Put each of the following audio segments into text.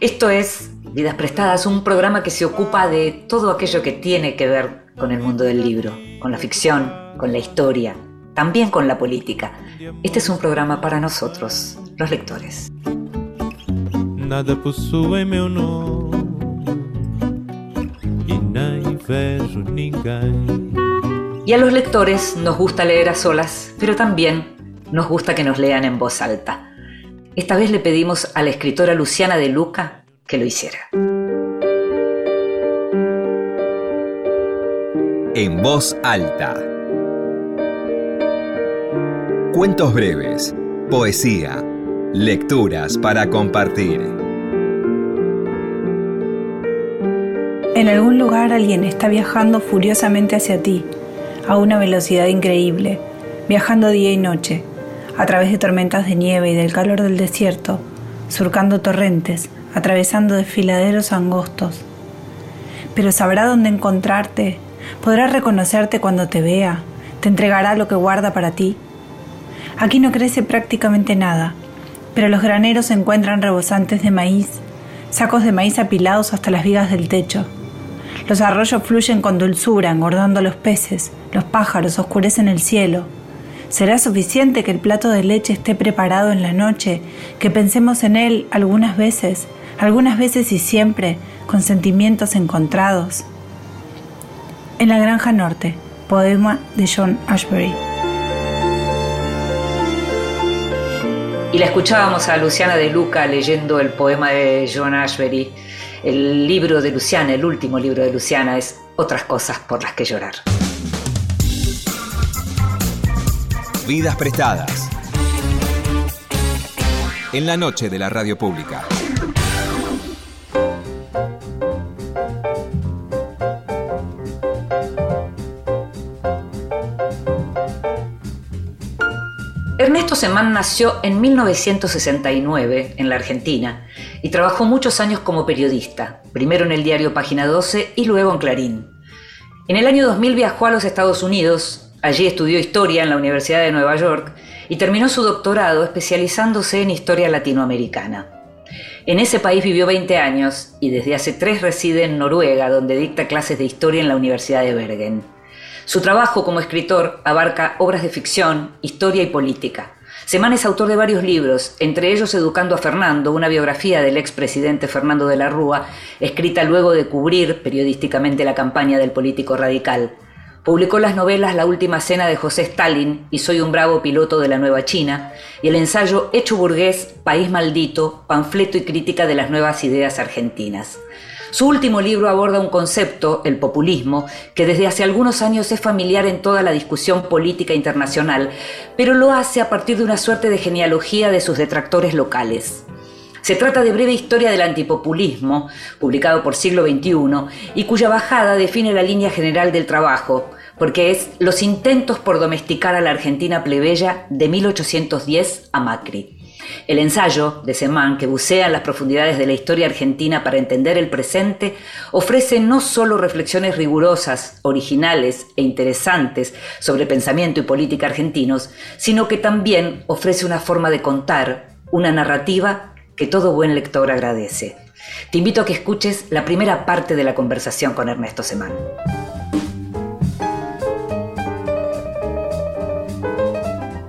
Esto es Vidas Prestadas, un programa que se ocupa de todo aquello que tiene que ver con el mundo del libro, con la ficción, con la historia, también con la política. Este es un programa para nosotros, los lectores. Nada possui meu nome. Y a los lectores nos gusta leer a solas, pero también nos gusta que nos lean en voz alta. Esta vez le pedimos a la escritora Luciana de Luca que lo hiciera. En voz alta. Cuentos breves, poesía, lecturas para compartir. En algún lugar alguien está viajando furiosamente hacia ti, a una velocidad increíble, viajando día y noche, a través de tormentas de nieve y del calor del desierto, surcando torrentes, atravesando desfiladeros angostos. Pero sabrá dónde encontrarte, podrá reconocerte cuando te vea, te entregará lo que guarda para ti. Aquí no crece prácticamente nada, pero los graneros se encuentran rebosantes de maíz, sacos de maíz apilados hasta las vigas del techo los arroyos fluyen con dulzura, engordando los peces, los pájaros oscurecen el cielo. ¿Será suficiente que el plato de leche esté preparado en la noche, que pensemos en él algunas veces, algunas veces y siempre, con sentimientos encontrados? En la Granja Norte, poema de John Ashbery. Y la escuchábamos a Luciana de Luca leyendo el poema de John Ashbery el libro de Luciana, el último libro de Luciana, es Otras cosas por las que llorar. Vidas prestadas. En la noche de la radio pública. Ernesto Semán nació en 1969 en la Argentina y trabajó muchos años como periodista, primero en el diario Página 12 y luego en Clarín. En el año 2000 viajó a los Estados Unidos, allí estudió historia en la Universidad de Nueva York y terminó su doctorado especializándose en historia latinoamericana. En ese país vivió 20 años y desde hace tres reside en Noruega, donde dicta clases de historia en la Universidad de Bergen. Su trabajo como escritor abarca obras de ficción, historia y política. Semán es autor de varios libros, entre ellos Educando a Fernando, una biografía del expresidente Fernando de la Rúa, escrita luego de cubrir periodísticamente la campaña del político radical. Publicó las novelas La Última Cena de José Stalin y Soy un bravo piloto de la Nueva China, y el ensayo Hecho burgués, País maldito, panfleto y crítica de las nuevas ideas argentinas. Su último libro aborda un concepto, el populismo, que desde hace algunos años es familiar en toda la discusión política internacional, pero lo hace a partir de una suerte de genealogía de sus detractores locales. Se trata de Breve Historia del Antipopulismo, publicado por Siglo XXI, y cuya bajada define la línea general del trabajo, porque es los intentos por domesticar a la Argentina plebeya de 1810 a Macri. El ensayo de Semán, que bucea en las profundidades de la historia argentina para entender el presente, ofrece no solo reflexiones rigurosas, originales e interesantes sobre pensamiento y política argentinos, sino que también ofrece una forma de contar, una narrativa que todo buen lector agradece. Te invito a que escuches la primera parte de la conversación con Ernesto Semán.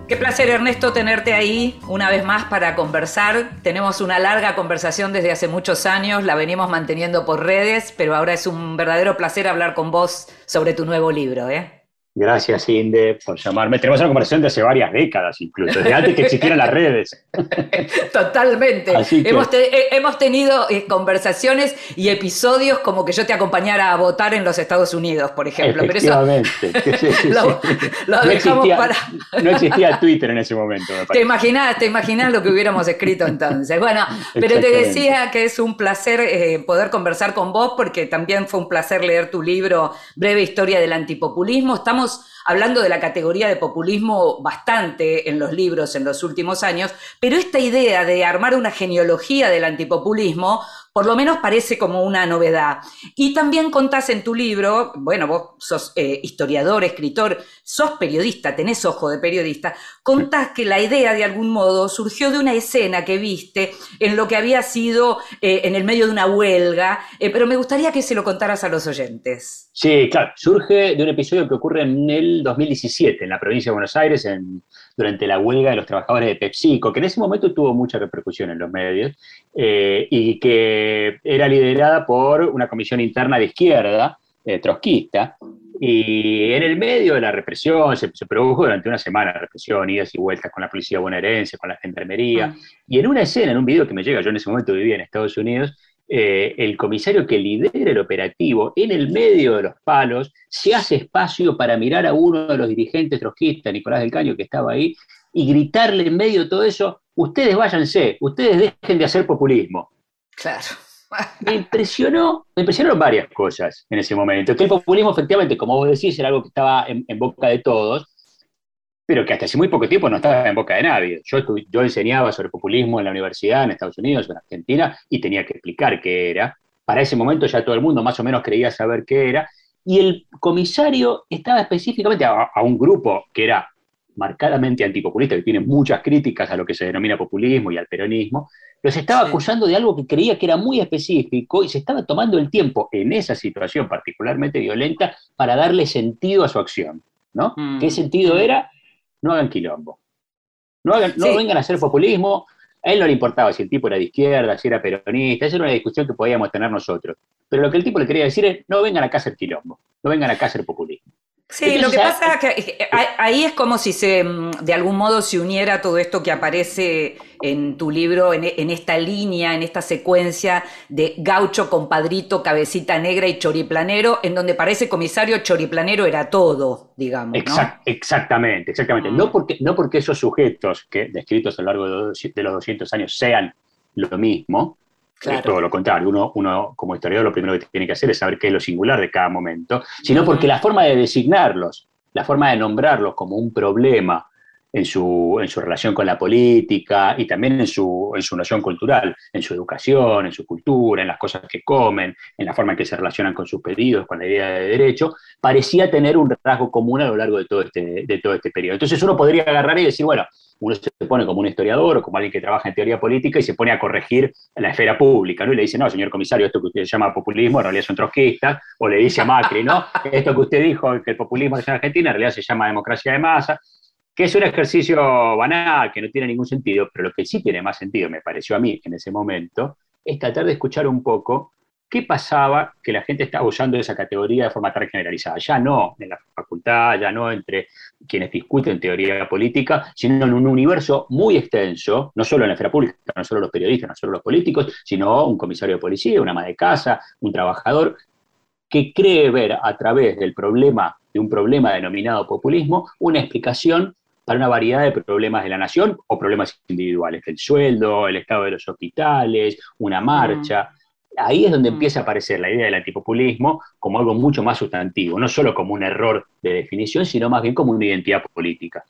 Qué placer, Ernesto, tenerte ahí una vez más para conversar. Tenemos una larga conversación desde hace muchos años, la venimos manteniendo por redes, pero ahora es un verdadero placer hablar con vos sobre tu nuevo libro. ¿eh? Gracias, Inde, por llamarme. Tenemos una conversación de hace varias décadas, incluso, desde antes que existieran las redes. Totalmente. hemos, tenido eh, conversaciones y episodios como que yo te acompañara a votar en los Estados Unidos, por ejemplo. Efectivamente. lo, no, existía, para... no existía Twitter en ese momento. te imaginas, te imaginas lo que hubiéramos escrito entonces. Bueno, pero te decía que es un placer eh, poder conversar con vos porque también fue un placer leer tu libro Breve Historia del Antipopulismo. Estamos hablando de la categoría de populismo bastante en los libros en los últimos años, pero esta idea de armar una genealogía del antipopulismo por lo menos parece como una novedad. Y también contás en tu libro, bueno, vos sos eh, historiador, escritor, sos periodista, tenés ojo de periodista, contás que la idea de algún modo surgió de una escena que viste en lo que había sido eh, en el medio de una huelga, eh, pero me gustaría que se lo contaras a los oyentes. Sí, claro, surge de un episodio que ocurre en el 2017 en la provincia de Buenos Aires, en, durante la huelga de los trabajadores de PepsiCo, que en ese momento tuvo mucha repercusión en los medios y que era liderada por una comisión interna de izquierda, trotskista, y en el medio de la represión, se, produjo durante una semana represión, idas y vueltas con la policía bonaerense, con la gendarmería. Ah. Y en una escena, en un video que me llega, yo en ese momento vivía en Estados Unidos, eh, el comisario que lidera el operativo, en el medio de los palos, se hace espacio para mirar a uno de los dirigentes trotskistas, Nicolás del Caño, que estaba ahí, y gritarle en medio de todo eso, ustedes váyanse, ustedes dejen de hacer populismo. Claro me impresionó, me impresionaron varias cosas en ese momento. Que el populismo, efectivamente, como vos decís, era algo que estaba en, boca de todos, pero que hasta hace muy poco tiempo no estaba en boca de nadie. Yo, yo enseñaba sobre populismo en la universidad, en Estados Unidos, en Argentina, y tenía que explicar qué era. Para ese momento ya todo el mundo más o menos creía saber qué era. Y el comisario estaba específicamente a un grupo que era marcadamente antipopulista, que tiene muchas críticas a lo que se denomina populismo y al peronismo, los estaba acusando de algo que creía que era muy específico y se estaba tomando el tiempo en esa situación particularmente violenta para darle sentido a su acción. ¿no? ¿Qué mm. sentido era? No hagan quilombo. No, no vengan a hacer populismo. A él no le importaba si el tipo era de izquierda, si era peronista, esa era una discusión que podíamos tener nosotros. Pero lo que el tipo le quería decir es, no vengan acá a hacer quilombo, no vengan acá a hacer populismo. Sí, lo que pasa es que eh, ahí es como si se, mm, de algún modo se uniera todo esto que aparece en tu libro, en, esta línea, en esta secuencia de gaucho, compadrito, cabecita negra y choriplanero, en donde parece comisario choriplanero era todo, digamos. exactamente, exactamente. No, mm. porque, no porque esos sujetos que descritos a lo largo de los 200 años sean lo mismo, es todo lo contrario, uno, uno como historiador lo primero que tiene que hacer es saber qué es lo singular de cada momento, sino porque la forma de designarlos, la forma de nombrarlos como un problema en su, en su relación con la política y también en su, en su noción cultural, en su educación, en su cultura, en las cosas que comen, en la forma en que se relacionan con sus pedidos, con la idea de derecho, parecía tener un rasgo común a lo largo de todo este, de todo este periodo. Entonces uno podría agarrar y decir, bueno, uno se pone como un historiador o como alguien que trabaja en teoría política y se pone a corregir la esfera pública, ¿no? Y le dice, no, señor comisario, esto que usted llama populismo en realidad son trotskistas, o le dice a Macri, ¿no? Esto que usted dijo, que el populismo es en Argentina, en realidad se llama democracia de masa, que es un ejercicio banal, que no tiene ningún sentido, pero lo que sí tiene más sentido, me pareció a mí en ese momento, es tratar de escuchar un poco qué pasaba que la gente estaba usando esa categoría de forma tan generalizada. Ya no en la facultad, ya no entre quienes discuten teoría política, sino en un universo muy extenso, no solo en la esfera pública, no solo los periodistas, no solo los políticos, sino un comisario de policía, una ama de casa, un trabajador, que cree ver a través del problema, de un problema denominado populismo, una explicación para una variedad de problemas de la nación o problemas individuales, el sueldo, el estado de los hospitales, una marcha ahí es donde mm. empieza a aparecer la idea del antipopulismo como algo mucho más sustantivo, no solo como un error de definición, sino más bien como una identidad política.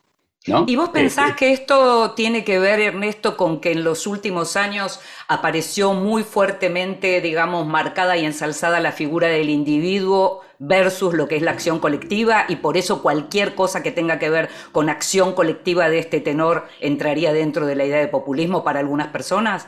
¿Y vos pensás que esto tiene que ver, Ernesto, con que en los últimos años apareció muy fuertemente, digamos, marcada y ensalzada la figura del individuo versus lo que es la acción colectiva y por eso cualquier cosa que tenga que ver con acción colectiva de este tenor entraría dentro de la idea de populismo para algunas personas?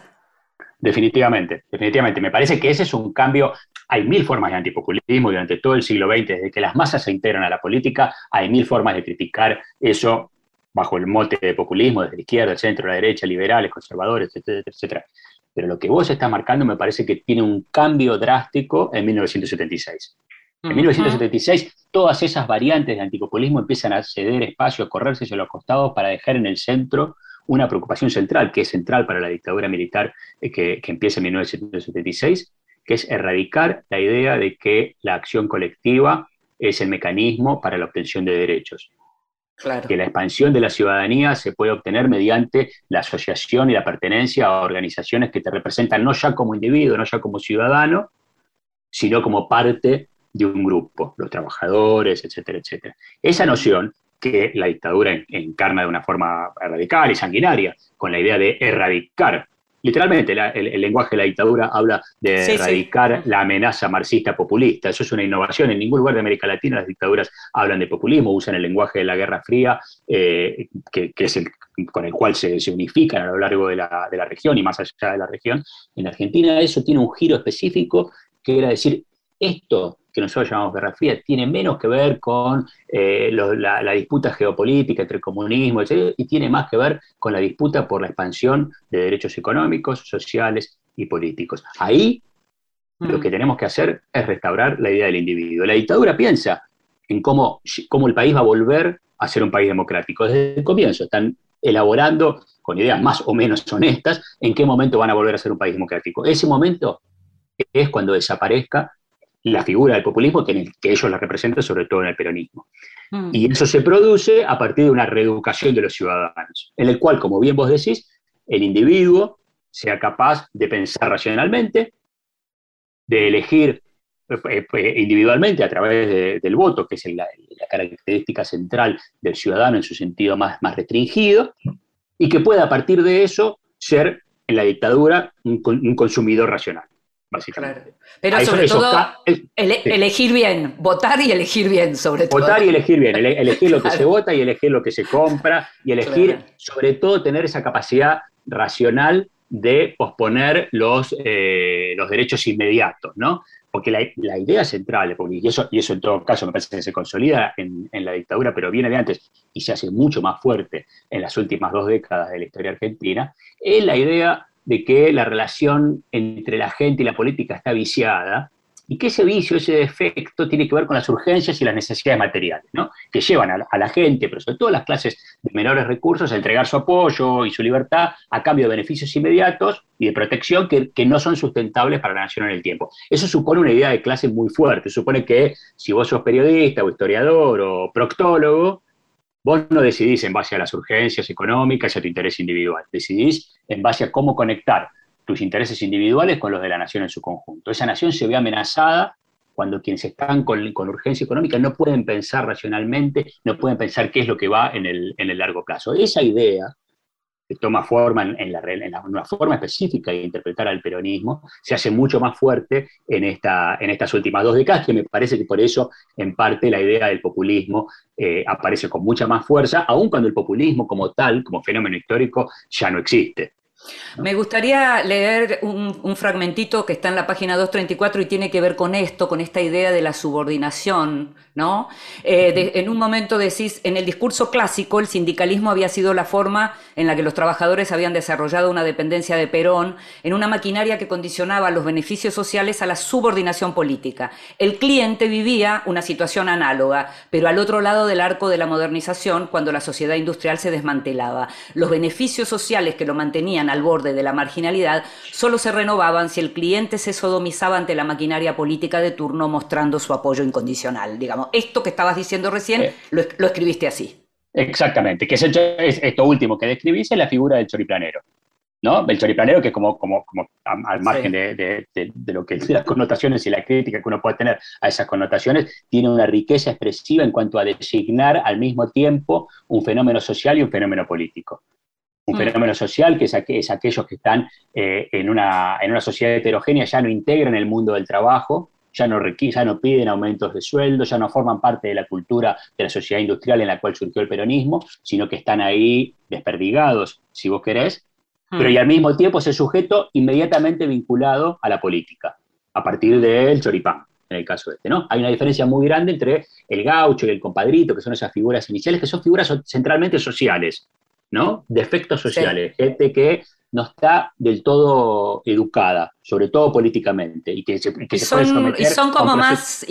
Definitivamente, definitivamente. Me parece que ese es un cambio. Hay mil formas de antipopulismo durante todo el siglo XX, desde que las masas se integran a la política, hay mil formas de criticar eso bajo el mote de populismo, desde la izquierda, el centro, la derecha, liberales, conservadores, etcétera, etcétera. Pero lo que vos estás marcando me parece que tiene un cambio drástico en 1976. En 1976, todas esas variantes de antipopulismo empiezan a ceder espacio, a correrse hacia los costados para dejar en el centro una preocupación central, que es central para la dictadura militar eh, que, que empieza en 1976, que es erradicar la idea de que la acción colectiva es el mecanismo para la obtención de derechos. Que la expansión de la ciudadanía se puede obtener mediante la asociación y la pertenencia a organizaciones que te representan no ya como individuo, no ya como ciudadano, sino como parte de un grupo, los trabajadores, etcétera, etcétera. Esa noción que la dictadura encarna de una forma radical y sanguinaria, con la idea de erradicar literalmente el, lenguaje de la dictadura habla de erradicar la amenaza marxista populista. Eso es una innovación. En ningún lugar de América Latina las dictaduras hablan de populismo, usan el lenguaje de la Guerra Fría, eh, que, es el con el cual se, unifican a lo largo de la, de la región y más allá de la región. En Argentina eso tiene un giro específico, que era decir, esto que nosotros llamamos Guerra Fría, tiene menos que ver con eh, la, disputa geopolítica entre comunismo, y tiene más que ver con la disputa por la expansión de derechos económicos, sociales y políticos. Ahí lo mm. que tenemos que hacer es restaurar la idea del individuo. La dictadura piensa en cómo, cómo el país va a volver a ser un país democrático. Desde el comienzo están elaborando con ideas más o menos honestas en qué momento van a volver a ser un país democrático. Ese momento es cuando desaparezca la figura del populismo que, ellos la representan, sobre todo en el peronismo. Mm. Y eso se produce a partir de una reeducación de los ciudadanos, en el cual, como bien vos decís, el individuo sea capaz de pensar racionalmente, de elegir eh, eh, individualmente a través del voto, que es la, característica central del ciudadano en su sentido más, más restringido, y que pueda a partir de eso ser en la dictadura un consumidor racional básicamente. Pero sobre todo, elegir bien, votar y elegir bien, sobre todo. Votar y elegir bien, elegir lo que se vota y elegir lo que se compra y elegir, sobre todo, tener esa capacidad racional de posponer los, eh, los derechos inmediatos, ¿no? Porque la, idea central, y eso, y eso en todo caso me parece que se consolida en, en, la dictadura, pero viene de antes y se hace mucho más fuerte en las últimas dos décadas de la historia argentina, es la idea de que la relación entre la gente y la política está viciada y que ese vicio, ese defecto tiene que ver con las urgencias y las necesidades materiales, ¿no? que llevan a la, gente, pero sobre todo a las clases de menores recursos, a entregar su apoyo y su libertad a cambio de beneficios inmediatos y de protección que, que no son sustentables para la nación en el tiempo. Eso supone una idea de clase muy fuerte, supone que si vos sos periodista o historiador o proctólogo, Vos no decidís en base a las urgencias económicas y a tu interés individual, decidís en base a cómo conectar tus intereses individuales con los de la nación en su conjunto. Esa nación se ve amenazada cuando quienes están con, urgencia económica no pueden pensar racionalmente, no pueden pensar qué es lo que va en el, en largo plazo. Esa idea que toma forma en, la, una forma específica de interpretar al peronismo, se hace mucho más fuerte en, en estas últimas dos décadas, que me parece que por eso, en parte, la idea del populismo eh, aparece con mucha más fuerza, aun cuando el populismo como tal, como fenómeno histórico, ya no existe. Me gustaría leer un, fragmentito que está en la página 234 y tiene que ver con esto, con esta idea de la subordinación, ¿no? Eh, en un momento decís, en el discurso clásico el sindicalismo había sido la forma en la que los trabajadores habían desarrollado una dependencia de Perón en una maquinaria que condicionaba los beneficios sociales a la subordinación política. El cliente vivía una situación análoga, pero al otro lado del arco de la modernización, cuando la sociedad industrial se desmantelaba. Los beneficios sociales que lo mantenían al borde de la marginalidad solo se renovaban si el cliente se sodomizaba ante la maquinaria política de turno mostrando su apoyo incondicional. Digamos, esto que estabas diciendo recién eh. lo, escribiste así. Exactamente, que es, esto último que describís es la figura del choriplanero. ¿no? El choriplanero, que como, como, como al margen de, lo que las connotaciones y la crítica que uno puede tener a esas connotaciones, tiene una riqueza expresiva en cuanto a designar al mismo tiempo un fenómeno social y un fenómeno político un mm. fenómeno social, que es, aquellos que están eh, en, una, en, una, sociedad heterogénea, ya no integran el mundo del trabajo, ya no, ya no piden aumentos de sueldo, ya no forman parte de la cultura de la sociedad industrial en la cual surgió el peronismo, sino que están ahí desperdigados, si vos querés, mm. pero y al mismo tiempo ese sujeto inmediatamente vinculado a la política, a partir del choripán en el caso este, ¿no? Hay una diferencia muy grande entre el gaucho y el compadrito, que son esas figuras iniciales, que son figuras centralmente sociales, ¿no? Defectos sociales, gente que no está del todo educada, sobre todo políticamente, y que se, son, y son como más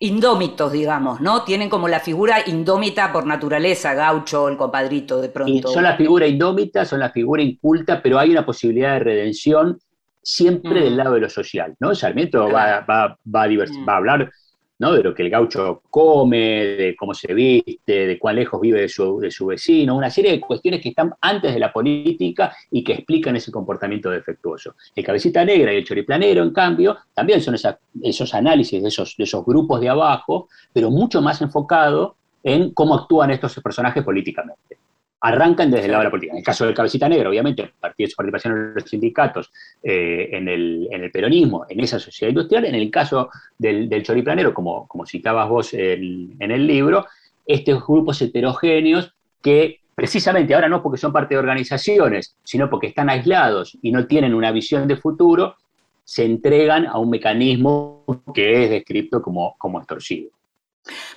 indómitos, digamos, ¿no? Tienen como la figura indómita por naturaleza, gaucho, el compadrito, de pronto. son la figura indómita, son la figura inculta, pero hay una posibilidad de redención siempre del mm. lado de lo social, ¿no? Sarmiento va, va, va, a mm. va a hablar ¿no? de lo que el gaucho come, de cómo se viste, de cuán lejos vive de su, de su, vecino, una serie de cuestiones que están antes de la política y que explican ese comportamiento defectuoso. El cabecita negra y el choriplanero, en cambio, también son esos análisis de esos, de esos grupos de abajo, pero mucho más enfocado en cómo actúan estos personajes políticamente arrancan desde la política. En el caso del cabecita negra, obviamente, partido de su participación en los sindicatos, eh, en, el, peronismo, en esa sociedad industrial. En el caso del, del choriplanero, como, como citabas vos en, el libro, estos grupos heterogéneos que precisamente ahora no porque son parte de organizaciones, sino porque están aislados y no tienen una visión de futuro, se entregan a un mecanismo que es descrito como, como extorsivo.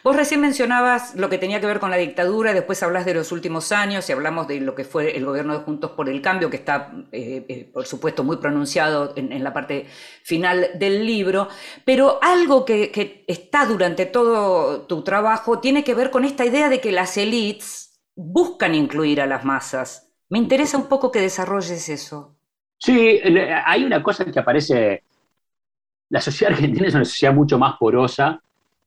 Vos recién mencionabas lo que tenía que ver con la dictadura, después hablas de los últimos años y hablamos de lo que fue el gobierno de Juntos por el Cambio, que está, eh, eh, por supuesto, muy pronunciado en, la parte final del libro, pero algo que, está durante todo tu trabajo tiene que ver con esta idea de que las élites buscan incluir a las masas. Me interesa un poco que desarrolles eso. Sí, hay una cosa que aparece, la sociedad argentina es una sociedad mucho más porosa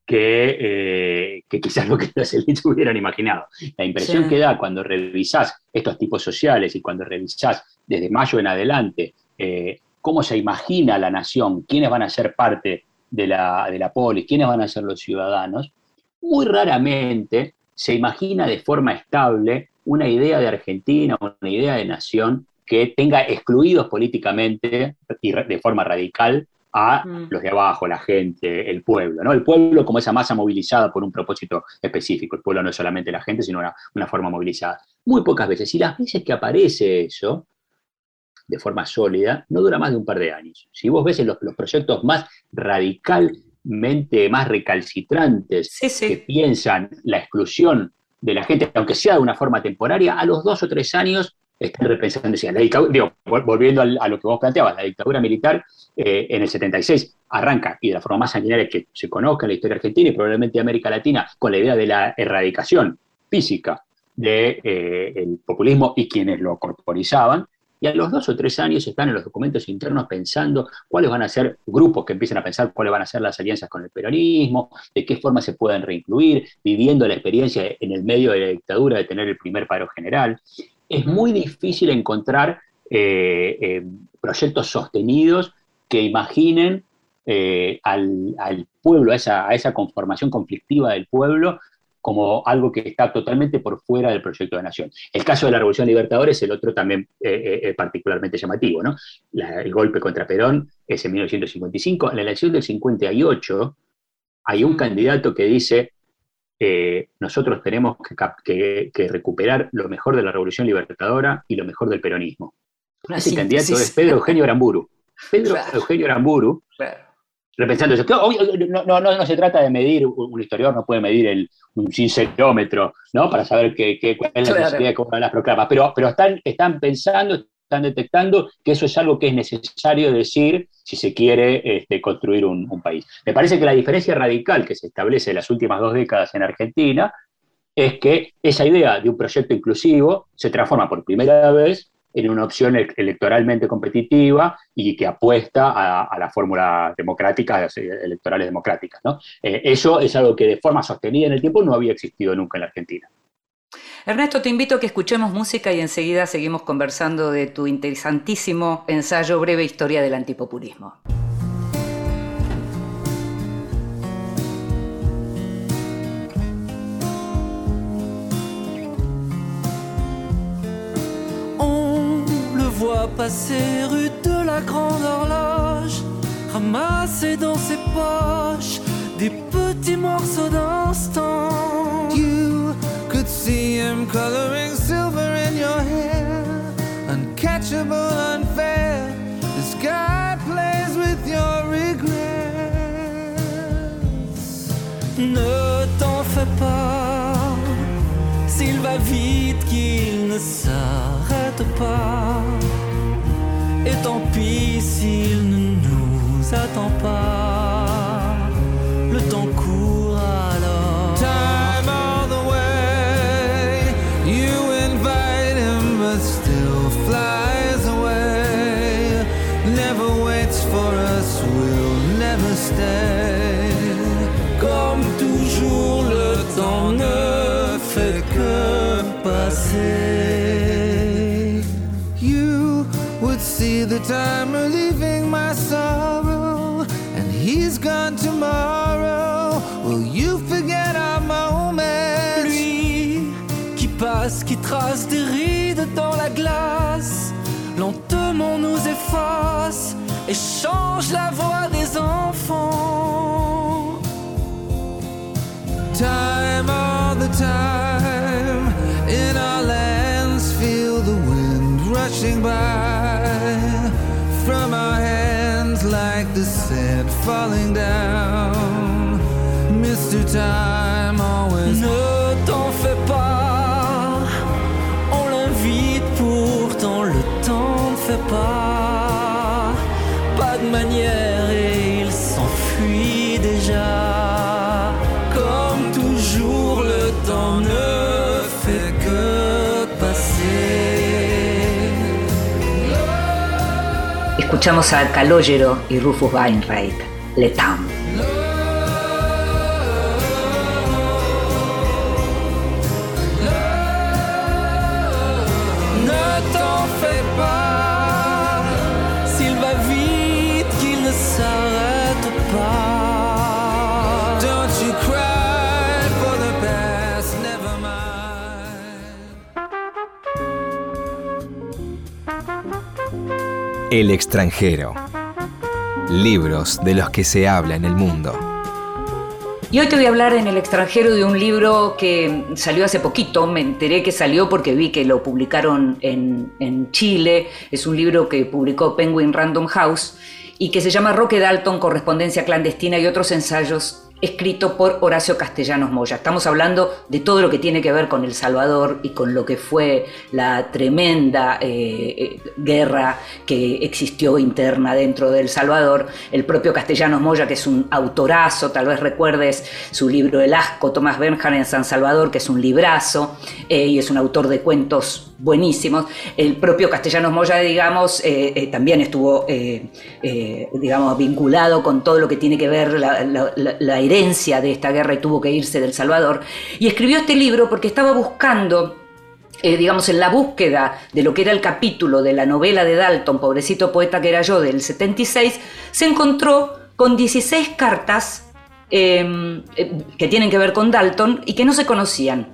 que, eh, que, quizás lo que las élites hubieran imaginado. La impresión que da cuando revisás estos tipos sociales y cuando revisás desde mayo en adelante eh, cómo se imagina la nación, quiénes van a ser parte de la, de la polis, quiénes van a ser los ciudadanos, muy raramente se imagina de forma estable una idea de Argentina, una idea de nación que tenga excluidos políticamente y de forma radical a mm. los de abajo, la gente, el pueblo, ¿no? El pueblo como esa masa movilizada por un propósito específico. El pueblo no es solamente la gente, sino una, forma movilizada. Muy pocas veces. Y las veces que aparece eso, de forma sólida, no dura más de un par de años. Si vos ves en los, proyectos más radicalmente, más recalcitrantes, que piensan la exclusión de la gente, aunque sea de una forma temporaria, a los dos o tres años están repensando, volviendo a lo que vos planteabas, la dictadura militar eh, en el 76 arranca, y de la forma más sanguinaria que se conozca en la historia argentina y probablemente de América Latina, con la idea de la erradicación física del de, eh, populismo y quienes lo corporizaban, y a los dos o tres años están en los documentos internos pensando cuáles van a ser grupos que empiezan a pensar cuáles van a ser las alianzas con el peronismo, de qué forma se pueden reincluir, viviendo la experiencia en el medio de la dictadura de tener el primer paro general. Es muy difícil encontrar eh, proyectos sostenidos que imaginen eh, al, pueblo, a esa, conformación conflictiva del pueblo, como algo que está totalmente por fuera del proyecto de nación. El caso de la Revolución Libertadora es el otro también eh, eh, particularmente llamativo. ¿no? el golpe contra Perón es en 1955. En la elección del 58 hay un mm. candidato que dice, nosotros tenemos que, recuperar lo mejor de la Revolución Libertadora y lo mejor del peronismo. Ese candidato es Pedro Eugenio Aramburu. Pedro Eugenio Aramburu, repensando eso. No, no, no, se trata de medir, un historiador no puede medir el, un sincerómetro, ¿no? Para saber qué, cuál es la necesidad de cómo las proclamas, pero, pero están, están pensando, están detectando que eso es algo que es necesario decir si se quiere este, construir un, país. Me parece que la diferencia radical que se establece en las últimas dos décadas en Argentina es que esa idea de un proyecto inclusivo se transforma por primera vez en una opción electoralmente competitiva y que apuesta a, la fórmula democrática, electorales democráticas. ¿no? Eh, eso es algo que de forma sostenida en el tiempo no había existido nunca en la Argentina. Ernesto, te invito a que escuchemos música y enseguida seguimos conversando de tu interesantísimo ensayo Breve Historia del Antipopulismo. passer rue de la Grande Horloge, ramasser dans ses poches des petits morceaux d'instant. See him coloring silver in your hair, uncatchable, unfair. The sky plays with your regrets. Ne t'en fais pas, s'il va vite qu'il ne s'arrête pas. Et tant s'il ne nous attend pas. Time relieving my sorrow, and he's gone tomorrow. Will you forget our moment? Lui qui passe, qui trace des rides dans la glace, lentement nous efface et change la voix des enfants. Time all the time in our lands, feel the wind rushing by from our hands like the sand falling down. Mr. Time always. Ne t'en fais pas, on l'invite pourtant le temps ne fait pas, Escuchamos a Calogero y Rufus Wainwright, Le El extranjero. Libros de los que se habla en el mundo. Y hoy te voy a hablar en el extranjero de un libro que salió hace poquito, me enteré que salió porque vi que lo publicaron en, en Chile, es un libro que publicó Penguin Random House y que se llama Roque Dalton, Correspondencia Clandestina y otros ensayos, escrito por Horacio Castellanos Moya. Estamos hablando de todo lo que tiene que ver con El Salvador y con lo que fue la tremenda eh, eh, guerra que existió interna dentro de El Salvador. El propio Castellanos Moya, que es un autorazo, tal vez recuerdes su libro El asco, Tomás Benjan en San Salvador, que es un librazo eh, y es un autor de cuentos buenísimos. El propio Castellanos Moya, digamos, eh, eh, también estuvo, eh, digamos, vinculado con todo lo que tiene que ver la, la- herencia de esta guerra y tuvo que irse del Salvador. Y escribió este libro porque estaba buscando digamos, en la búsqueda de lo que era el capítulo de la novela de Dalton, Pobrecito Poeta que era yo, del 76, se encontró con 16 cartas que tienen que ver con Dalton y que no se conocían.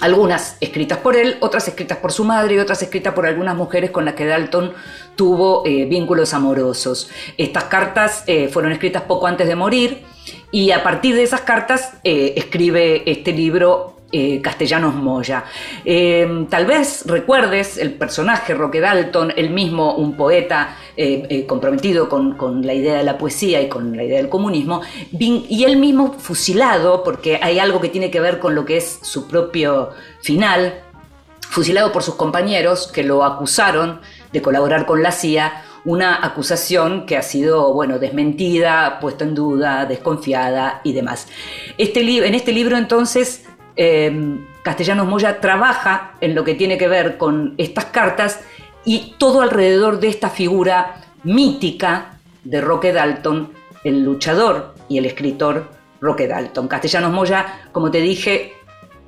Algunas escritas por él, otras escritas por su madre y otras escritas por algunas mujeres con las que Dalton tuvo eh, vínculos amorosos. Estas cartas eh, fueron escritas poco antes de morir y a partir de esas cartas eh, escribe este libro eh, Castellanos Moya. Eh, tal vez recuerdes el personaje Roque Dalton, él mismo un poeta eh, comprometido con, con la idea de la poesía y con la idea del comunismo, y él mismo fusilado, porque hay algo que tiene que ver con lo que es su propio final, fusilado por sus compañeros que lo acusaron de colaborar con la CIA, una acusación que ha sido, bueno, desmentida, puesta en duda, desconfiada y demás. Este en este libro entonces eh, Castellanos Moya trabaja en lo que tiene que ver con estas cartas y todo alrededor de esta figura mítica de Roque Dalton, el luchador y el escritor Roque Dalton. Castellanos Moya, como te dije,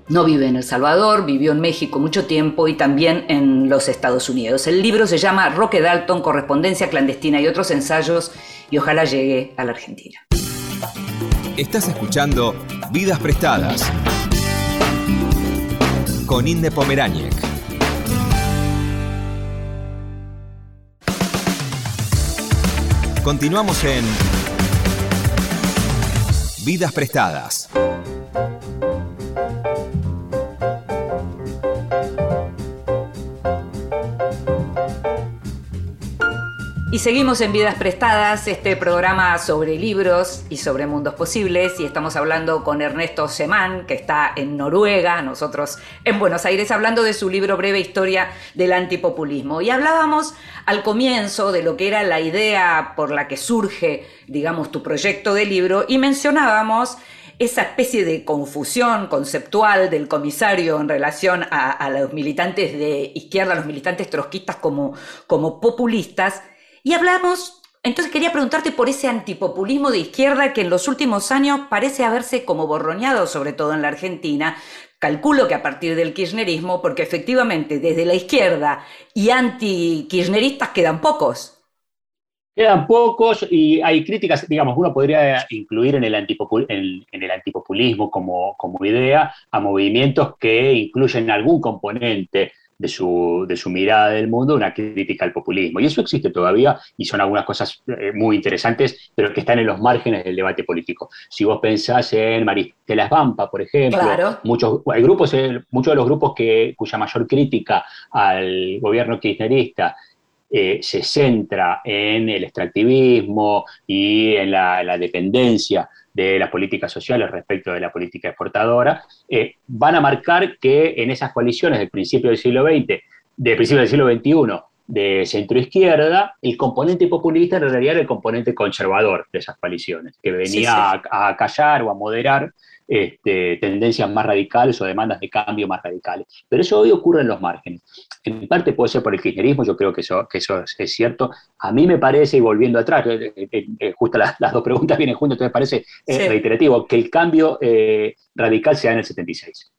no vive en El Salvador, vivió en México mucho tiempo y también en los Estados Unidos. El libro se llama Roque Dalton, Correspondencia Clandestina y otros ensayos y ojalá llegue a la Argentina. Estás escuchando Vidas Prestadas con Inde Pomeráñez. Continuamos en Vidas Prestadas. Y seguimos en Vidas Prestadas, este programa sobre libros y sobre mundos posibles. Y estamos hablando con Ernesto Semán, que está en Noruega, nosotros en Buenos Aires, hablando de su libro Breve Historia del Antipopulismo. Y hablábamos al comienzo de lo que era la idea por la que surge, digamos, tu proyecto de libro, y mencionábamos esa especie de confusión conceptual del comisario en relación a, a los militantes de izquierda, los militantes trotskistas como, como populistas, y hablamos entonces quería preguntarte por ese antipopulismo de izquierda que en los últimos años parece haberse como borroñado, sobre todo en la Argentina. Calculo que a partir del kirchnerismo, porque efectivamente desde la izquierda y anti-kirchneristas quedan pocos. Quedan pocos y hay críticas, digamos, uno podría incluir en el, antipopulismo como, como idea a movimientos que incluyen algún componente de su, de su, mirada del mundo una crítica al populismo. Y eso existe todavía y son algunas cosas eh, muy interesantes, pero que están en los márgenes del debate político. Si vos pensás en Maristela Vampa, por ejemplo, muchos, hay grupos, eh, muchos de los grupos que, cuya mayor crítica al gobierno kirchnerista eh, se centra en el extractivismo y en la, la dependencia de las políticas sociales respecto de la política exportadora, eh, van a marcar que en esas coaliciones del principio del siglo XX, del principio del siglo XXI, de centro-izquierda, el componente populista en realidad era el componente conservador de esas coaliciones, que venía A, callar o a moderar este, tendencias más radicales o demandas de cambio más radicales. Pero eso hoy ocurre en los márgenes. En parte puede ser por el kirchnerismo, yo creo que eso, que eso es, cierto. A mí me parece, y volviendo atrás, eh, eh, eh, justo las, dos preguntas vienen juntas, entonces parece reiterativo, que el cambio radical se da en el 76.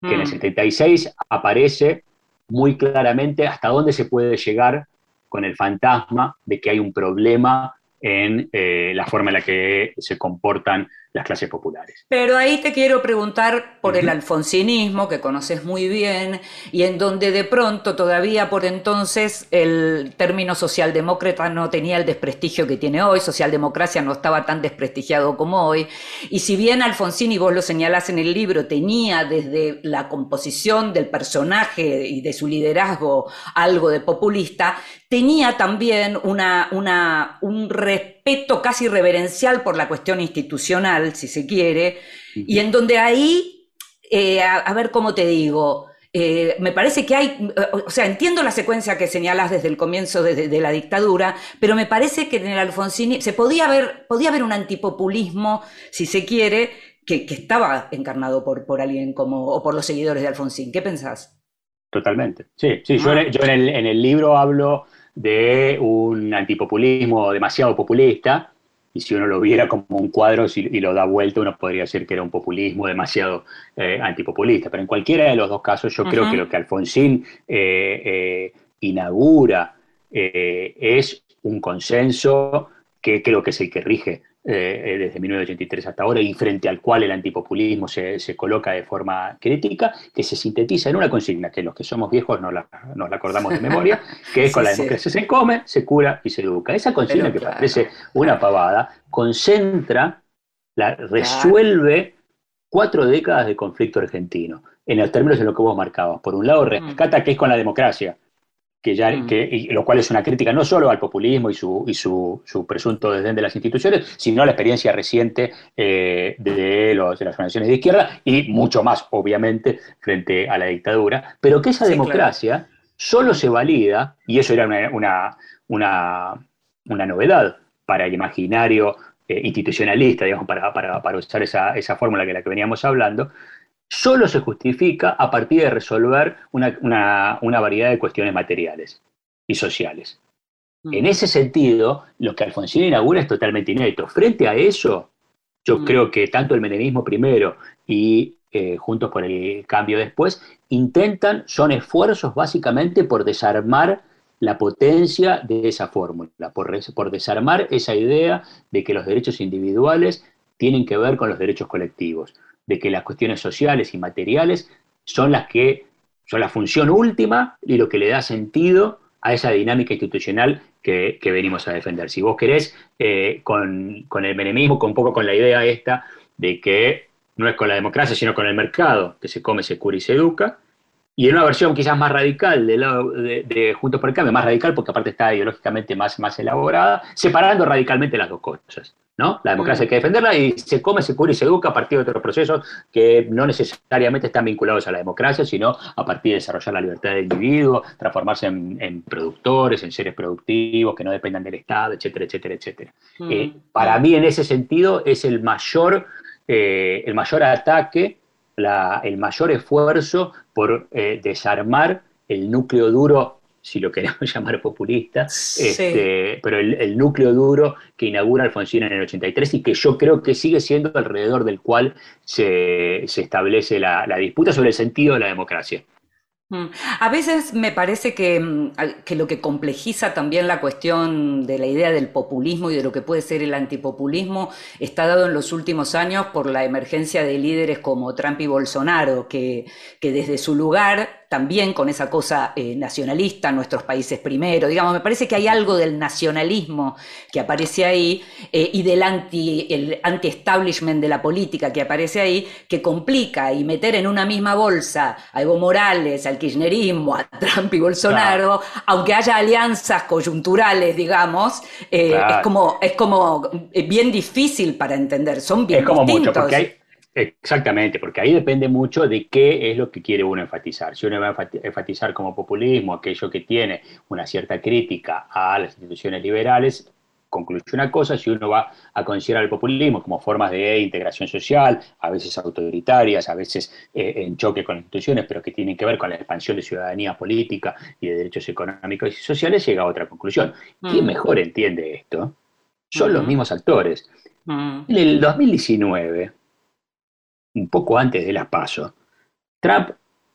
Que en el 76 mm. aparece muy claramente hasta dónde se puede llegar con el fantasma de que hay un problema en la forma en la que se comportan las clases populares. Pero ahí te quiero preguntar por el alfonsinismo, que conoces muy bien, y en donde de pronto todavía por entonces el término socialdemócrata no tenía el desprestigio que tiene hoy, socialdemocracia no estaba tan desprestigiado como hoy, y si bien Alfonsín, y vos lo señalás en el libro, tenía desde la composición del personaje y de su liderazgo algo de populista, tenía también una, una, un respeto casi reverencial por la cuestión institucional, si se quiere, y en donde ahí, eh, a, ver cómo te digo, eh, me parece que hay, o sea, entiendo la secuencia que señalas desde el comienzo de, la dictadura, pero me parece que en el Alfonsín se podía ver, podía haber un antipopulismo, si se quiere, que, estaba encarnado por, por alguien como, o por los seguidores de Alfonsín. ¿Qué pensás? Totalmente. Sí, sí, yo, en, el, en el libro hablo de un antipopulismo demasiado populista, y si uno lo viera como un cuadro y lo da vuelta, uno podría decir que era un populismo demasiado eh, antipopulista. Pero en cualquiera de los dos casos, yo creo que lo que Alfonsín eh, eh, inaugura es un consenso que creo que es el que rige eh, eh, desde 1983 hasta ahora y frente al cual el antipopulismo se, se, coloca de forma crítica, que se sintetiza en una consigna que los que somos viejos nos la, nos la acordamos de memoria, que es con la democracia se come, se cura y se educa. Esa consigna que parece una pavada, concentra, la, resuelve cuatro décadas de conflicto argentino, en los términos de lo que vos marcabas. Por un lado, mm. rescata que es con la democracia, que ya, mm. que, lo cual es una crítica no solo al populismo y su, y su, su presunto desdén de las instituciones, sino a la experiencia reciente eh, de, los, de las organizaciones de izquierda y mucho más, obviamente, frente a la dictadura, pero que esa democracia solo se valida, y eso era una, una, una, novedad para el imaginario eh, institucionalista, digamos, para, para, para usar esa, esa fórmula que la que veníamos hablando, solo se justifica a partir de resolver una, variedad de cuestiones materiales y sociales. Mm. En ese sentido, lo que Alfonsín inaugura es totalmente inédito. Frente a eso, yo mm. creo que tanto el menemismo primero y eh, Juntos por el Cambio después, intentan, son esfuerzos básicamente por desarmar la potencia de esa fórmula, por desarmar esa idea de que los derechos individuales tienen que ver con los derechos colectivos de que las cuestiones sociales y materiales son las que son la función última y lo que le da sentido a esa dinámica institucional que, venimos a defender. Si vos querés, eh, con, el menemismo, con un poco con la idea esta de que no es con la democracia, sino con el mercado, que se come, se cura y se educa, y en una versión quizás más radical de, de, de, Juntos por el Cambio, más radical porque aparte está ideológicamente más, más elaborada, separando radicalmente las dos cosas. ¿No? La democracia hay que defenderla y se come, se cura y se educa a partir de otros procesos que no necesariamente están vinculados a la democracia, sino a partir de desarrollar la libertad del individuo, transformarse en, productores, en seres productivos que no dependan del Estado, etcétera, etcétera, etcétera. Mm. Eh, para mí, en ese sentido, es el mayor, eh, el mayor ataque el mayor esfuerzo por eh, desarmar el núcleo duro si lo queremos llamar populista, este, pero el, núcleo duro que inaugura Alfonsín en el 83 y que yo creo que sigue siendo alrededor del cual se, establece la disputa sobre el sentido de la democracia. Mm. A veces me parece mm, que, lo que complejiza también la cuestión de la idea del populismo y de lo que puede ser el antipopulismo está dado en los últimos años por la emergencia de líderes como Trump y Bolsonaro, que, que desde su lugar también con esa cosa eh, nacionalista, nuestros países primero, digamos, me parece que hay algo del nacionalismo que aparece ahí eh, y del anti, el anti-establishment de la política que aparece ahí, que complica y meter en una misma bolsa a Evo Morales, al kirchnerismo, a Trump y Bolsonaro, aunque haya alianzas coyunturales, digamos, eh, es como, es como bien difícil para entender, son bien es como Mucho, porque hay Exactamente, porque ahí depende mucho de qué es lo que quiere uno enfatizar. Si uno va a enfatizar como populismo aquello que tiene una cierta crítica a las instituciones liberales, concluye una cosa, si uno va a considerar el populismo como formas de integración social, a veces autoritarias, a veces eh, en choque con las instituciones, pero que tienen que ver con la expansión de ciudadanía política y de derechos económicos y sociales, llega a otra conclusión. ¿Quién mm. mejor entiende esto? Son los mm. mismos actores. Mm. En el 2019, un poco antes de las PASO, Trump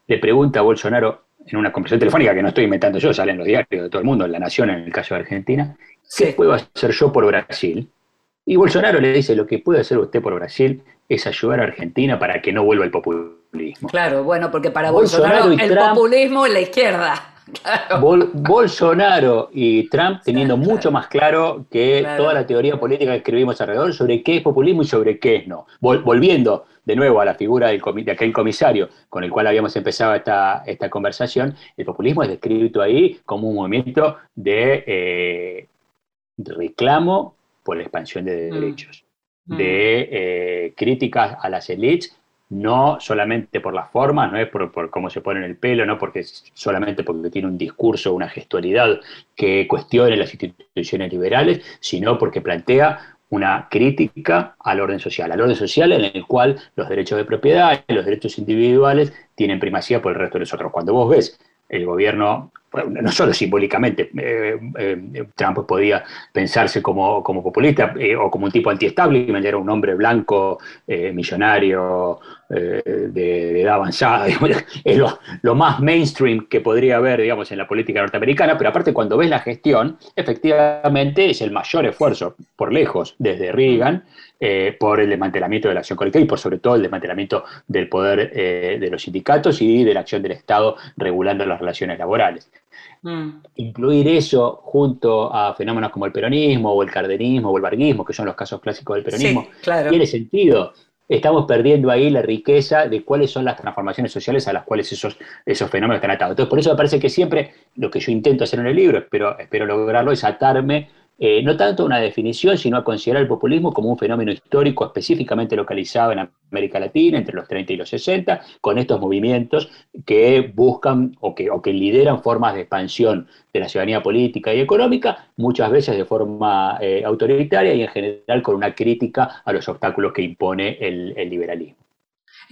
le pregunta a Bolsonaro en una conversación telefónica que no estoy inventando yo, sale en los diarios de todo el mundo, en La Nación en el caso de Argentina, ¿qué puedo hacer yo por Brasil? Y Bolsonaro le dice, lo que puede hacer usted por Brasil es ayudar a Argentina para que no vuelva el populismo. Claro, bueno, porque para Bolsonaro, el populismo es la izquierda. Bolsonaro y Trump teniendo mucho más claro que toda la teoría política que escribimos alrededor sobre qué es populismo y sobre qué es no. volviendo de nuevo a la figura del de aquel comisario con el cual habíamos empezado esta, esta conversación, el populismo es descrito ahí como un movimiento de, eh, reclamo por la expansión de mm. derechos, mm. de eh, críticas a las élites no solamente por la forma, no es por, cómo se pone el pelo, no porque solamente porque tiene un discurso, una gestualidad que cuestione las instituciones liberales, sino porque plantea una crítica al orden social, al orden social en el cual los derechos de propiedad y los derechos individuales tienen primacía por el resto de los otros. Cuando vos ves el gobierno no solo simbólicamente, eh, eh, Trump podía pensarse como, como populista eh, o como un tipo anti-establishment, era un hombre blanco, millonario, de, edad avanzada, es lo, más mainstream que podría haber, digamos, en la política norteamericana, pero aparte cuando ves la gestión, efectivamente es el mayor esfuerzo, por lejos, desde Reagan, por el desmantelamiento de la acción colectiva y por sobre todo el desmantelamiento del poder de los sindicatos y de la acción del Estado regulando las relaciones laborales. Mm. Incluir eso junto a fenómenos como el peronismo o el cardenismo o el varguismo, que son los casos clásicos del peronismo, tiene sentido. Estamos perdiendo ahí la riqueza de cuáles son las transformaciones sociales a las cuales esos, esos fenómenos están atados. Entonces, por eso me parece que siempre lo que yo intento hacer en el libro, espero, espero lograrlo, es atarme eh, no tanto una definición, sino a considerar el populismo como un fenómeno histórico específicamente localizado en América Latina entre los 30 y los 60, con estos movimientos que buscan o que, o que lideran formas de expansión de la ciudadanía política y económica, muchas veces de forma eh, autoritaria y en general con una crítica a los obstáculos que impone el liberalismo.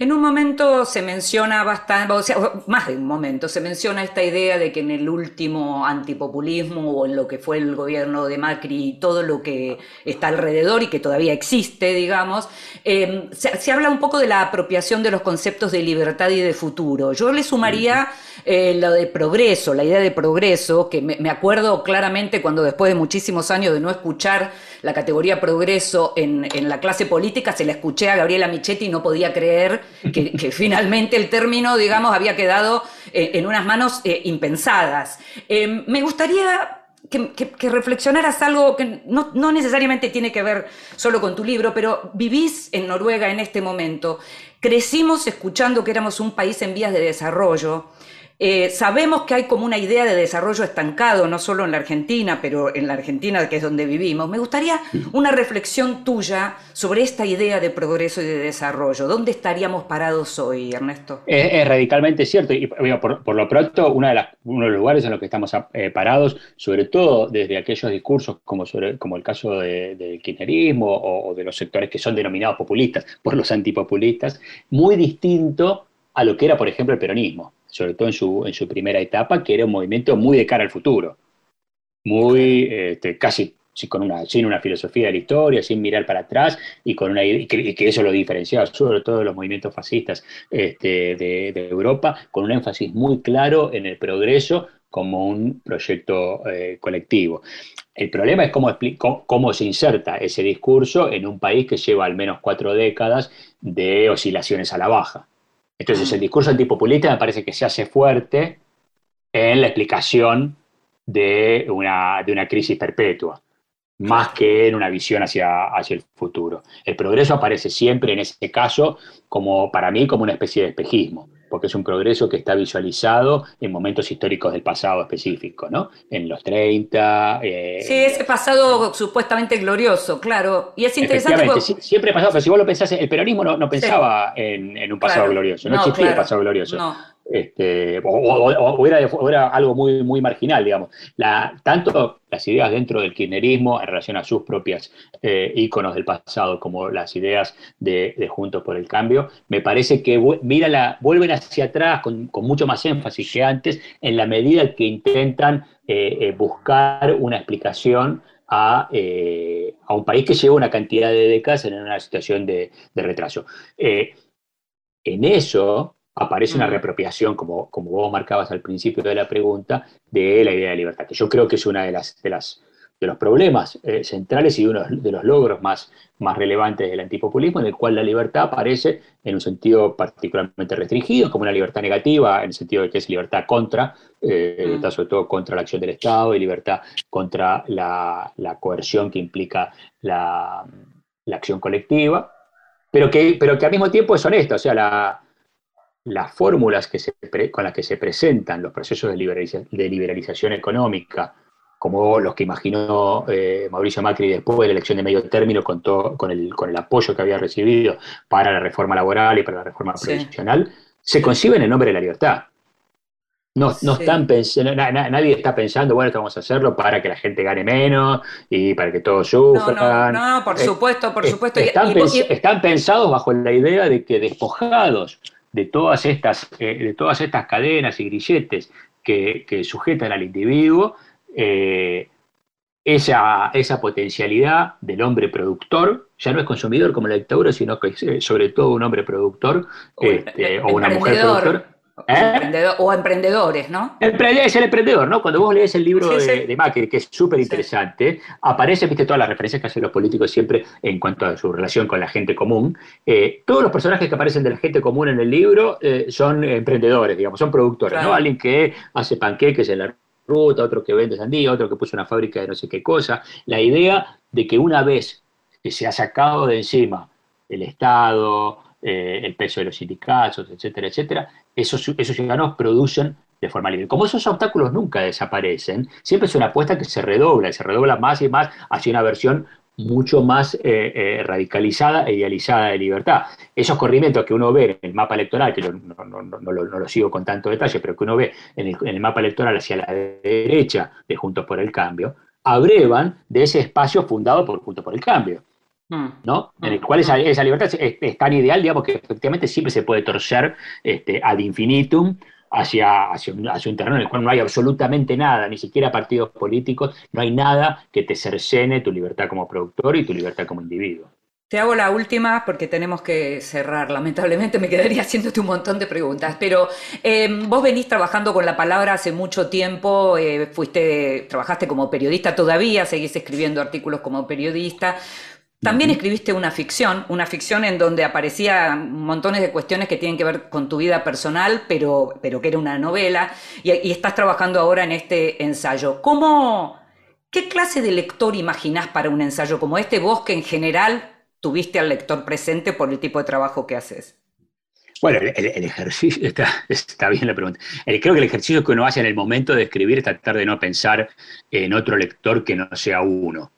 En un momento se menciona bastante, o sea, más de un momento, se menciona esta idea de que en el último antipopulismo o en lo que fue el gobierno de Macri y todo lo que está alrededor y que todavía existe, digamos, em, se, habla un poco de la apropiación de los conceptos de libertad y de futuro. Yo le sumaría eh, lo de progreso, la idea de progreso, que me, acuerdo claramente cuando después de muchísimos años de no escuchar la categoría progreso en, en la clase política, se la escuché a Gabriela Michetti y no podía creer que, finalmente el término, digamos, había quedado eh, en unas manos eh, impensadas. Em, me gustaría que, reflexionaras algo que no, no, necesariamente tiene que ver solo con tu libro, pero vivís en Noruega en este momento. Crecimos escuchando que éramos un país en vías de desarrollo. Eh, sabemos que hay como una idea de desarrollo estancado, no solo en la Argentina, pero en la Argentina que es donde vivimos. Me gustaría una reflexión tuya sobre esta idea de progreso y de desarrollo. ¿Dónde estaríamos parados hoy, Ernesto? Es, radicalmente cierto. Y por, lo pronto, una de uno de los lugares en los que estamos eh, parados, sobre todo desde aquellos discursos como, como el caso del kirchnerismo o, o de los sectores que son denominados populistas por los antipopulistas, muy distinto a lo que era, por ejemplo, el peronismo. Sobre todo en su, en su primera etapa, que era un movimiento muy de cara al futuro, muy este, casi con una, sin una filosofía de la historia, sin mirar para atrás y, con una, y que, eso lo diferenciaba sobre todo de los movimientos fascistas este, de, Europa, con un énfasis muy claro en el progreso como un proyecto eh, colectivo. El problema es cómo, cómo, se inserta ese discurso en un país que lleva al menos cuatro décadas de oscilaciones a la baja. Entonces, el discurso antipopulista me parece que se hace fuerte en la explicación de una, de una crisis perpetua más que en una visión hacia, hacia el futuro. El progreso aparece siempre en ese caso como, para mí, como una especie de espejismo, porque es un progreso que está visualizado en momentos históricos del pasado específico, ¿no? En los 30. Eh, sí, ese pasado supuestamente glorioso, claro. Y es interesante. Porque... siempre pasado, pero si vos lo pensás, el peronismo no, pensaba en, un pasado glorioso, no, existía el pasado glorioso. No. Este, o, era, algo muy, muy marginal, digamos. La, tanto las ideas dentro del kirchnerismo en relación a sus propias eh, íconos del pasado, como las ideas de, Juntos por el Cambio, me parece que mira vuelven hacia atrás con, mucho más énfasis que antes, en la medida que intentan eh, eh, buscar una explicación a, un país que lleva una cantidad de décadas en una situación de retraso. en eso, aparece una reapropiación, como, como vos marcabas al principio de la pregunta, de la idea de libertad, que yo creo que es uno de, las, de, las, de los problemas eh, centrales y uno de los logros más, más relevantes del antipopulismo, en el cual la libertad aparece en un sentido particularmente restringido, como una libertad negativa, en el sentido de que es libertad contra, eh, libertad sobre todo contra la acción del Estado y libertad contra la, coerción que implica la, acción colectiva, pero que, pero que al mismo tiempo es honesto, o sea, la, las fórmulas que se con las que se presentan los procesos de, liberalización económica, como los que imaginó eh, Mauricio Macri después de la elección de medio término con, con, el, con el apoyo que había recibido para la reforma laboral y para la reforma profesional, se conciben en nombre de la libertad. No, no están pensando, nadie está pensando, bueno, esto vamos a hacerlo para que la gente gane menos y para que todos sufran. No, no, por eh, supuesto, por supuesto. están pensados bajo la idea de que despojados de todas estas, eh, de todas estas cadenas y grilletes que, sujetan al individuo, eh, esa, esa, potencialidad del hombre productor, ya no es consumidor como la dictadura, sino que es eh, sobre todo un hombre productor o este, una mujer productora ¿Eh? O emprendedores, ¿no? Es el emprendedor, ¿no? Cuando vos lees el libro de, Macri, que es súper interesante, aparece, viste, todas las referencias que hacen los políticos siempre en cuanto a su relación con la gente común. Eh, todos los personajes que aparecen de la gente común en el libro eh, son emprendedores, digamos, son productores, ¿no? Alguien que hace panqueques en la ruta, otro que vende sandía, otro que puso una fábrica de no sé qué cosa. La idea de que una vez que se ha sacado de encima el Estado, el peso de los sindicatos, etcétera, etcétera, esos, esos ciudadanos producen de forma libre. Como esos obstáculos nunca desaparecen, siempre es una apuesta que se redobla y se redobla más y más hacia una versión mucho más eh, eh, radicalizada e idealizada de libertad. Esos corrimientos que uno ve en el mapa electoral, que no, lo, sigo con tanto detalle, pero que uno ve en el, mapa electoral hacia la derecha de Juntos por el Cambio, abrevan de ese espacio fundado por Juntos por el Cambio. Mm. ¿no? En el mm. cual esa, esa libertad es, tan ideal, digamos, que efectivamente siempre se puede torcer este, ad infinitum hacia, hacia, un, terreno en el cual no hay absolutamente nada, ni siquiera partidos políticos, no hay nada que te cercene tu libertad como productor y tu libertad como individuo. Te hago la última porque tenemos que cerrar. Lamentablemente me quedaría haciéndote un montón de preguntas. Pero em, vos venís trabajando con la palabra hace mucho tiempo, eh, fuiste, trabajaste como periodista todavía, seguís escribiendo artículos como periodista. También escribiste una ficción, una ficción en donde aparecían montones de cuestiones que tienen que ver con tu vida personal, pero, pero que era una novela, y, estás trabajando ahora en este ensayo. ¿Cómo, ¿Qué clase de lector imaginás para un ensayo como este? Vos que en general tuviste al lector presente por el tipo de trabajo que haces. Bueno, el, ejercicio, está, bien la pregunta. creo que el ejercicio que uno hace en el momento de escribir es tratar de no pensar en otro lector que no sea uno.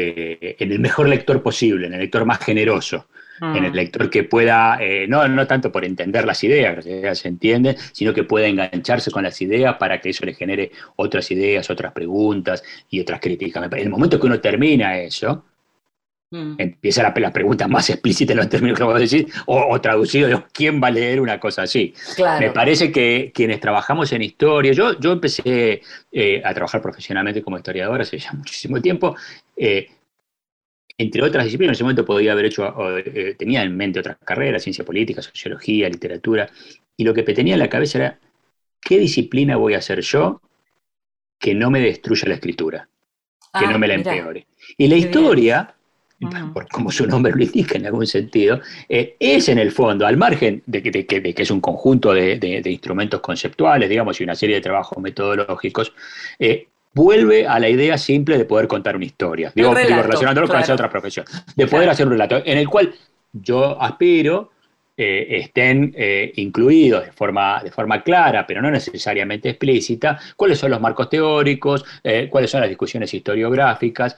Eh, en el mejor lector posible, en el lector más generoso, en el mm. lector que pueda, eh, no, no tanto por entender las ideas, que se entiende, sino que pueda engancharse con las ideas para que eso le genere otras ideas, otras preguntas y otras críticas. En el momento que uno termina eso, Mm. Empieza la, la, pregunta más explícita en los términos que vamos a decir, o, traducido, ¿quién va a leer una cosa así? Me parece que quienes trabajamos en historia, yo, yo empecé eh, a trabajar profesionalmente como historiador hace ya muchísimo tiempo, eh, entre otras disciplinas, en ese momento podía haber hecho, eh, tenía en mente otras carreras, ciencia política, sociología, literatura, y lo que tenía en la cabeza era, ¿qué disciplina voy a hacer yo que no me destruya la escritura? Que no ah, me la empeore. Y la historia como su nombre lo indica en algún sentido, eh, es en el fondo, al margen de que, que es un conjunto de, instrumentos conceptuales, digamos, y una serie de trabajos metodológicos, eh, vuelve a la idea simple de poder contar una historia, digo, relacionándolo con esa otra profesión, de poder hacer un relato en el cual yo aspiro eh, estén incluidos de forma, de forma clara, pero no necesariamente explícita, cuáles son los marcos teóricos, cuáles son las discusiones historiográficas,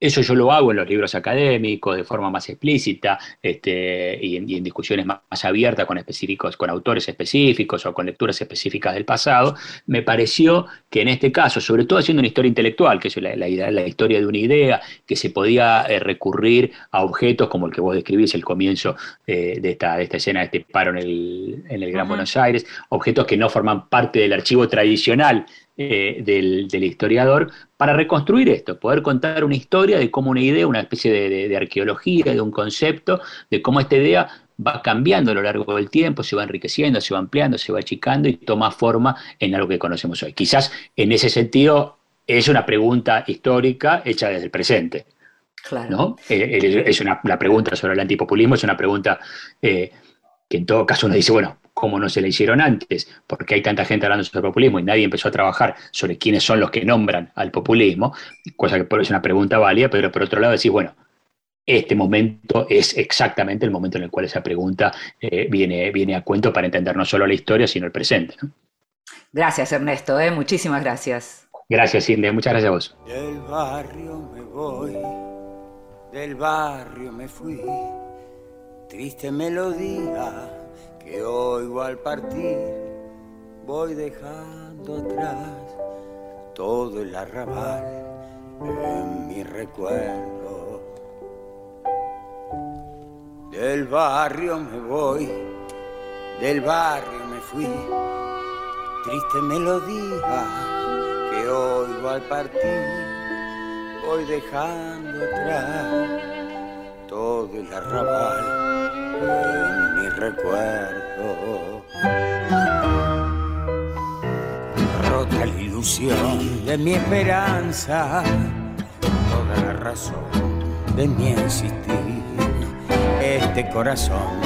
eso yo lo hago en los libros académicos de forma más explícita este, y, en, discusiones más, abiertas con, específicos, con autores específicos o con lecturas específicas del pasado. Me pareció que en este caso, sobre todo haciendo una historia intelectual, que es la, la, historia de una idea, que se podía eh, recurrir a objetos como el que vos describís, el comienzo eh, de, esta, de esta escena de este paro en el, en el Gran Buenos Aires, objetos que no forman parte del archivo tradicional eh, del, historiador para reconstruir esto, poder contar una historia de cómo una idea, una especie de, arqueología, de un concepto, de cómo esta idea va cambiando a lo largo del tiempo, se va enriqueciendo, se va ampliando, se va achicando y toma forma en algo que conocemos hoy. Quizás en ese sentido es una pregunta histórica hecha desde el presente. Claro. Eh, eh, es una, la pregunta sobre el antipopulismo, es una pregunta que en todo caso uno dice, bueno, como no se le hicieron antes, porque hay tanta gente hablando sobre el populismo y nadie empezó a trabajar sobre quiénes son los que nombran al populismo, cosa que es una pregunta válida, pero por otro lado decir, bueno, este momento es exactamente el momento en el cual esa pregunta eh, viene, viene a cuento para entender no solo la historia, sino el presente. Gracias, Ernesto, ¿eh? muchísimas gracias. Gracias, Cindy, muchas gracias a vos. Del barrio me voy, del barrio me fui, triste melodía que oigo al partir, voy dejando atrás todo el arrabal en mi recuerdo. Del barrio me voy, del barrio me fui, triste melodía que oigo al partir, voy dejando atrás todo el arrabal en recuerdo. Rota la ilusión de mi esperanza, toda la razón de mi existir. Este corazón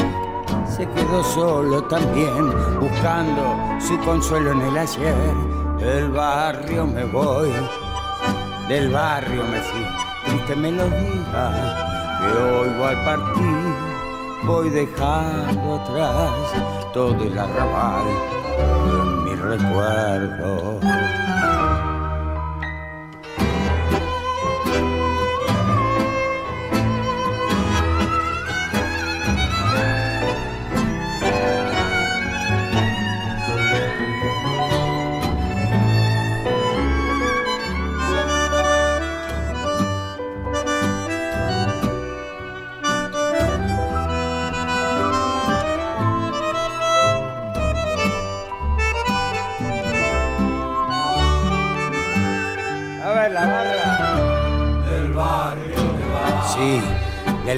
se quedó solo también, buscando su consuelo en el ayer. Del barrio me voy, del barrio me fui, triste melodía que oigo al partir voy dejando atrás todo el arrabal en mi recuerdo.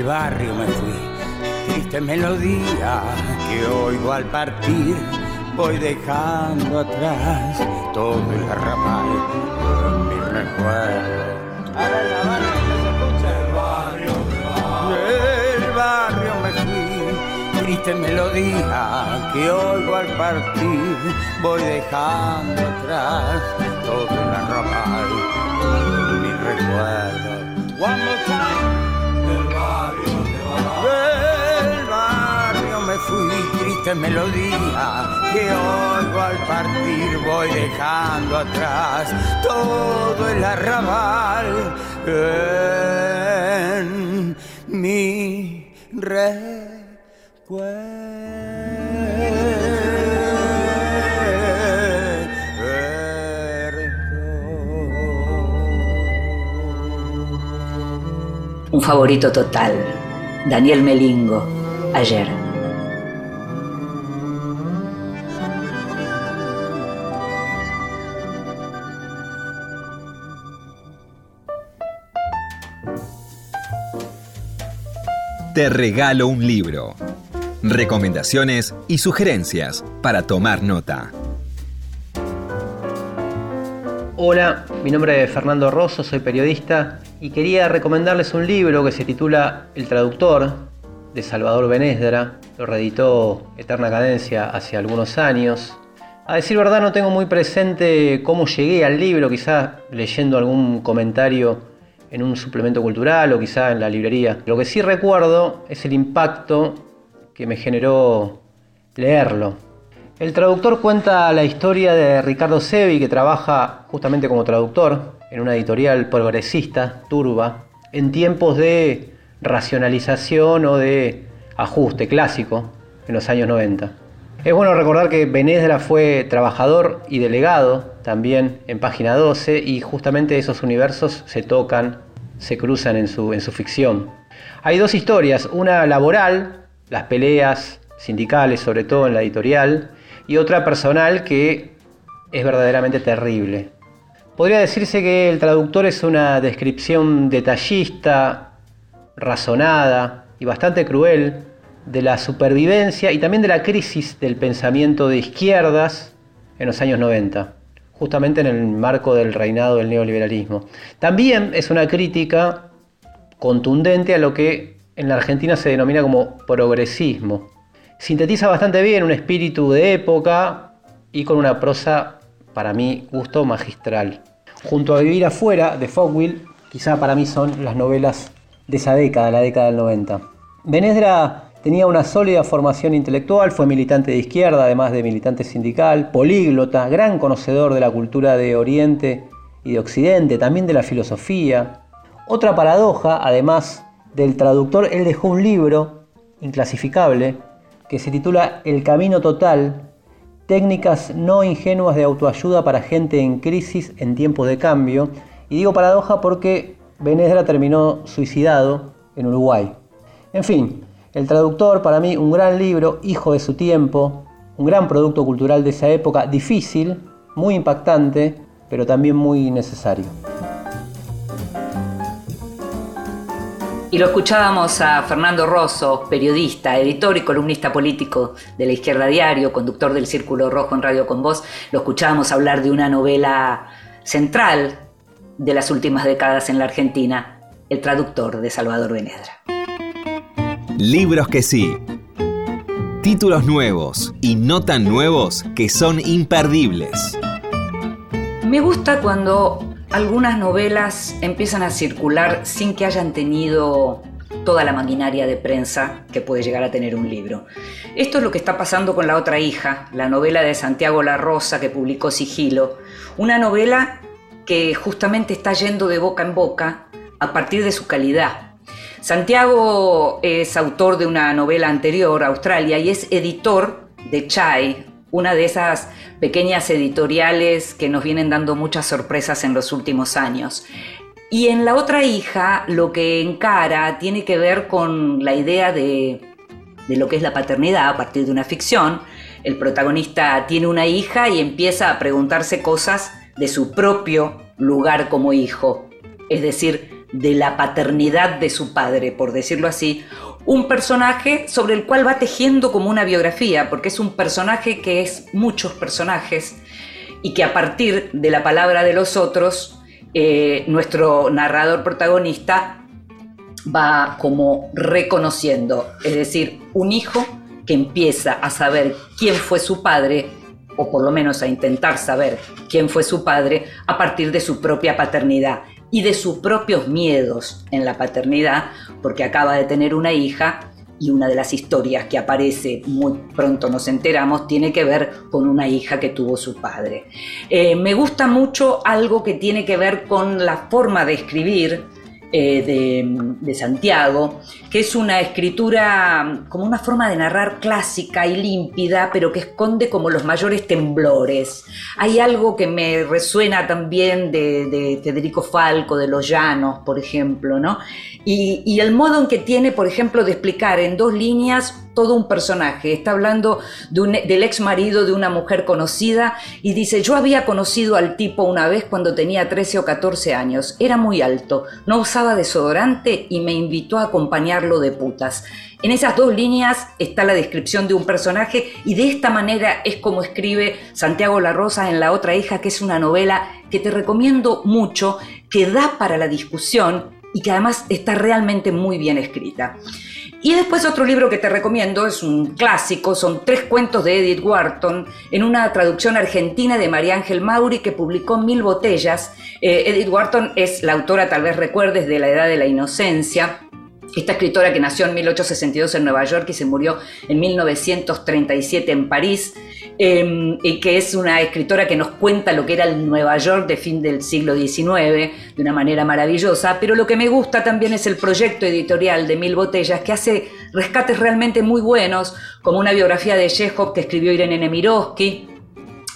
Barrio me fui. Triste melodía que oigo al partir, voy dejando atrás todo el arrabal en mi recuerdo. Del barrio me fui, triste melodía que oigo al partir, voy dejando atrás todo el en mi recuerdo. One more time. Me fui, triste melodía que oigo al partir, voy dejando atrás todo el arrabal en mi recuerdo. favorito total, Daniel Melingo, ayer. Te regalo un libro. Recomendaciones y sugerencias para tomar nota. Hola, mi nombre es Fernando Rosso, soy periodista y quería recomendarles un libro que se titula El Traductor de Salvador Benesdra. Lo reeditó Eterna Cadencia hace algunos años. A decir verdad no tengo muy presente cómo llegué al libro, quizás leyendo algún comentario en un suplemento cultural o quizá en la librería. Lo que sí recuerdo es el impacto que me generó leerlo. El traductor cuenta la historia de Ricardo Sevi, que trabaja justamente como traductor en una editorial progresista, turba, en tiempos de racionalización o de ajuste clásico en los años 90. Es bueno recordar que Benedra fue trabajador y delegado también en página 12 y justamente esos universos se tocan, se cruzan en su, en su ficción. Hay dos historias, una laboral, las peleas sindicales sobre todo en la editorial, y otra personal que es verdaderamente terrible. Podría decirse que el traductor es una descripción detallista, razonada y bastante cruel de la supervivencia y también de la crisis del pensamiento de izquierdas en los años 90, justamente en el marco del reinado del neoliberalismo. También es una crítica contundente a lo que en la Argentina se denomina como progresismo, Sintetiza bastante bien un espíritu de época y con una prosa, para mí, gusto magistral. Junto a Vivir afuera, de Fogwill, quizá para mí son las novelas de esa década, la década del 90. Benesdra tenía una sólida formación intelectual, fue militante de izquierda, además de militante sindical, políglota, gran conocedor de la cultura de Oriente y de Occidente, también de la filosofía. Otra paradoja, además del traductor, él dejó un libro inclasificable que se titula El Camino Total, técnicas no ingenuas de autoayuda para gente en crisis en tiempos de cambio. Y digo paradoja porque Benedra terminó suicidado en Uruguay. En fin, el traductor para mí un gran libro, hijo de su tiempo, un gran producto cultural de esa época, difícil, muy impactante, pero también muy necesario. Y lo escuchábamos a Fernando Rosso, periodista, editor y columnista político de la Izquierda Diario, conductor del Círculo Rojo en Radio con Voz. Lo escuchábamos hablar de una novela central de las últimas décadas en la Argentina, El traductor de Salvador Benedra. Libros que sí. Títulos nuevos y no tan nuevos que son imperdibles. Me gusta cuando algunas novelas empiezan a circular sin que hayan tenido toda la maquinaria de prensa que puede llegar a tener un libro. Esto es lo que está pasando con La otra hija, la novela de Santiago La Rosa que publicó Sigilo, una novela que justamente está yendo de boca en boca a partir de su calidad. Santiago es autor de una novela anterior, Australia, y es editor de Chai, una de esas pequeñas editoriales que nos vienen dando muchas sorpresas en los últimos años. Y en la otra hija lo que encara tiene que ver con la idea de, lo que es la paternidad a partir de una ficción. El protagonista tiene una hija y empieza a preguntarse cosas de su propio lugar como hijo, es decir, de la paternidad de su padre, por decirlo así, un personaje sobre el cual va tejiendo como una biografía, porque es un personaje que es muchos personajes y que a partir de la palabra de los otros, eh, nuestro narrador protagonista va como reconociendo, es decir, un hijo que empieza a saber quién fue su padre, o por lo menos a intentar saber quién fue su padre, a partir de su propia paternidad y de sus propios miedos en la paternidad, porque acaba de tener una hija y una de las historias que aparece muy pronto nos enteramos tiene que ver con una hija que tuvo su padre. Eh, me gusta mucho algo que tiene que ver con la forma de escribir eh, de, Santiago, que es una escritura como una forma de narrar clásica y límpida, pero que esconde como los mayores temblores. Hay algo que me resuena también de, Federico Falco, de Los Llanos, por ejemplo, ¿no? Y, el modo en que tiene, por ejemplo, de explicar en dos líneas todo un personaje. Está hablando del ex marido de una mujer conocida y dice, yo había conocido al tipo una vez cuando tenía 13 o 14 años. Era muy alto, no usaba desodorante y me invitó a acompañarlo de putas. En esas dos líneas está la descripción de un personaje y de esta manera es como escribe Santiago La Rosa en La otra hija, que es una novela que te recomiendo mucho, que da para la discusión y que además está realmente muy bien escrita. Y después otro libro que te recomiendo, es un clásico, son tres cuentos de Edith Wharton, en una traducción argentina de María Ángel Mauri que publicó Mil Botellas. Eh, Edith Wharton es la autora, tal vez recuerdes, de La Edad de la Inocencia, esta escritora que nació en 1862 en Nueva York y se murió en 1937 en París, y que es una escritora que nos cuenta lo que era el Nueva York de fin del siglo XIX de una manera maravillosa, pero lo que me gusta también es el proyecto editorial de Mil Botellas, que hace rescates realmente muy buenos, como una biografía de Chekhov que escribió Irene Nemirovsky,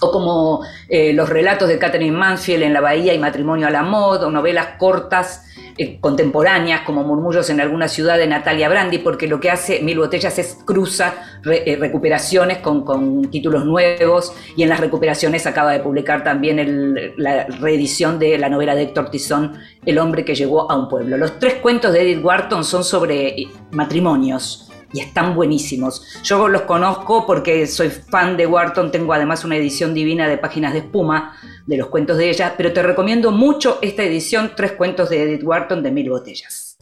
o como eh, los relatos de Catherine Mansfield en La Bahía y Matrimonio a la Moda, o novelas cortas eh, contemporáneas como Murmullos en alguna ciudad de Natalia Brandi, porque lo que hace Mil Botellas es cruza eh, recuperaciones con, títulos nuevos y en las recuperaciones acaba de publicar también la reedición de la novela de Héctor Tizón, El hombre que llegó a un pueblo. Los tres cuentos de Edith Wharton son sobre matrimonios y están buenísimos. Yo los conozco porque soy fan de Wharton, tengo además una edición divina de Páginas de Espuma de los cuentos de ella, pero te recomiendo mucho esta edición, Tres cuentos de Edith Wharton de Mil Botellas.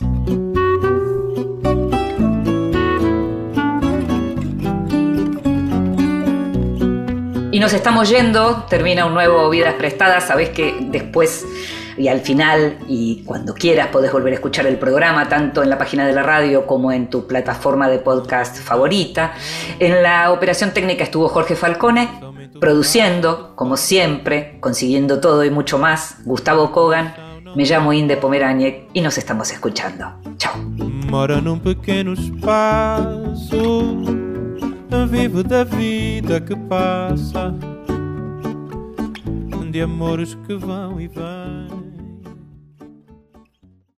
Y nos estamos yendo, termina un nuevo Vidas Prestadas, sabes que después y al final y cuando quieras podés volver a escuchar el programa, tanto en la página de la radio como en tu plataforma de podcast favorita. En la operación técnica estuvo Jorge Falcone, produciendo, como siempre, consiguiendo todo y mucho más, Gustavo Kogan. Me llamo Inde Pomeraniec y nos estamos escuchando. Chao.